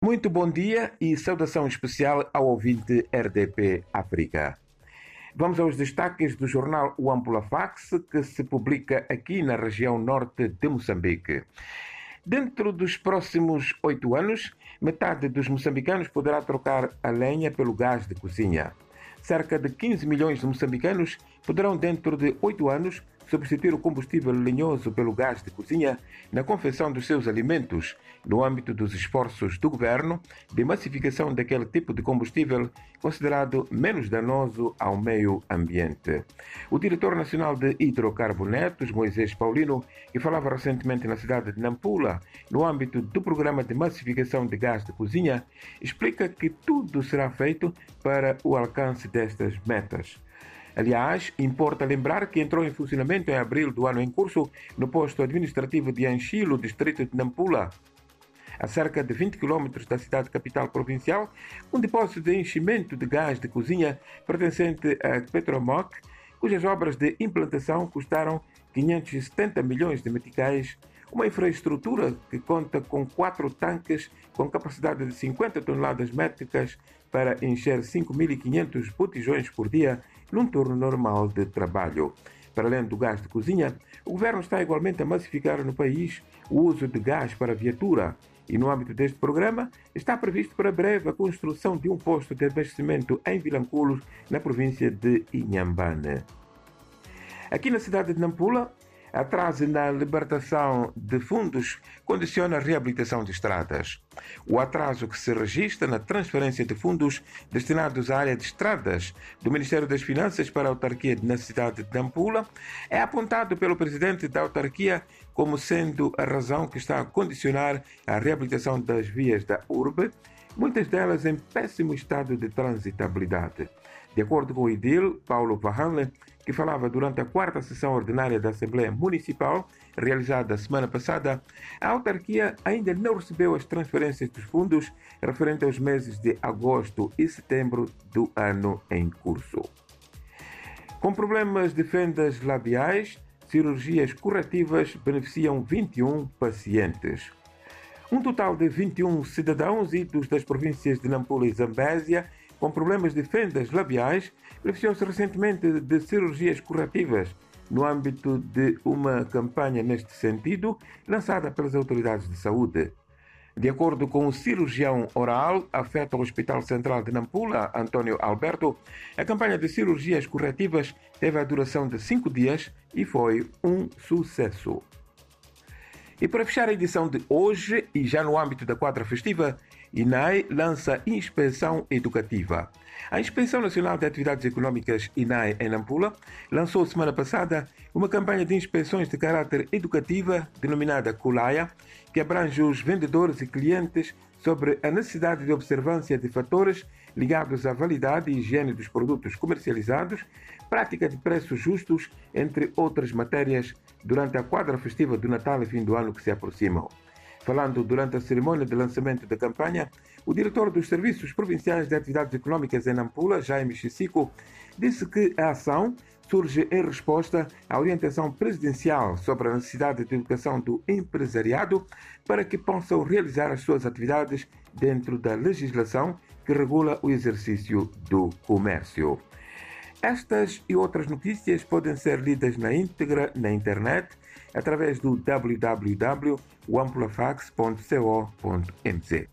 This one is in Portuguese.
Muito bom dia e saudação especial ao ouvinte RDP África. Vamos aos destaques do jornal O Ampula Fax, que se publica aqui na região norte de Moçambique. Dentro dos próximos oito anos, metade dos moçambicanos poderá trocar a lenha pelo gás de cozinha. Cerca de 15 milhões de moçambicanos poderão, dentro de oito anos, substituir o combustível lenhoso pelo gás de cozinha na confecção dos seus alimentos, no âmbito dos esforços do governo de massificação daquele tipo de combustível considerado menos danoso ao meio ambiente. O diretor nacional de hidrocarbonetos, Moisés Paulino, que falava recentemente na cidade de Nampula, no âmbito do programa de massificação de gás de cozinha, explica que tudo será feito para o alcance destas metas. Aliás, importa lembrar que entrou em funcionamento em abril do ano em curso no posto administrativo de Anchilo, distrito de Nampula, a cerca de 20 km da cidade capital provincial, um depósito de enchimento de gás de cozinha pertencente a Petromoc, cujas obras de implantação custaram 570 milhões de meticais, uma infraestrutura que conta com quatro tanques com capacidade de 50 toneladas métricas para encher 5.500 botijões por dia num turno normal de trabalho. Para além do gás de cozinha, o governo está igualmente a massificar no país o uso de gás para viatura. E no âmbito deste programa, está previsto para breve a construção de um posto de abastecimento em Vilanculos, na província de Inhambane. Aqui na cidade de Nampula, atraso na libertação de fundos condiciona a reabilitação de estradas. O atraso que se registra na transferência de fundos destinados à área de estradas do Ministério das Finanças para a autarquia na cidade de Nampula é apontado pelo presidente da autarquia como sendo a razão que está a condicionar a reabilitação das vias da urbe, muitas delas em péssimo estado de transitabilidade. De acordo com o IDIL, Paulo Vahanle, que falava durante a quarta sessão ordinária da Assembleia Municipal, realizada semana passada, a autarquia ainda não recebeu as transferências dos fundos referentes aos meses de agosto e setembro do ano em curso. Com problemas de fendas labiais, cirurgias corretivas beneficiam 21 pacientes. Um total de 21 cidadãos idos das províncias de Nampula e Zambésia com problemas de fendas labiais beneficiou-se recentemente de cirurgias corretivas no âmbito de uma campanha neste sentido lançada pelas autoridades de saúde. De acordo com o cirurgião oral afeta ao Hospital Central de Nampula, António Alberto, a campanha de cirurgias corretivas teve a duração de cinco dias e foi um sucesso. E para fechar a edição de hoje, e já no âmbito da quadra festiva, INAI lança inspeção educativa. A Inspeção Nacional de Atividades Econômicas, INAI, em Nampula, lançou semana passada uma campanha de inspeções de caráter educativa denominada Culaia, que abrange os vendedores e clientes sobre a necessidade de observância de fatores ligados à validade e higiene dos produtos comercializados, prática de preços justos, entre outras matérias, durante a quadra festiva do Natal e fim do ano que se aproximam. Falando durante a cerimônia de lançamento da campanha, o diretor dos Serviços Provinciais de Atividades Econômicas em Nampula, Jaime Chissico, disse que a ação surge em resposta à orientação presidencial sobre a necessidade de educação do empresariado para que possam realizar as suas atividades dentro da legislação que regula o exercício do comércio. Estas e outras notícias podem ser lidas na íntegra na internet através do www.amplafax.co.mz.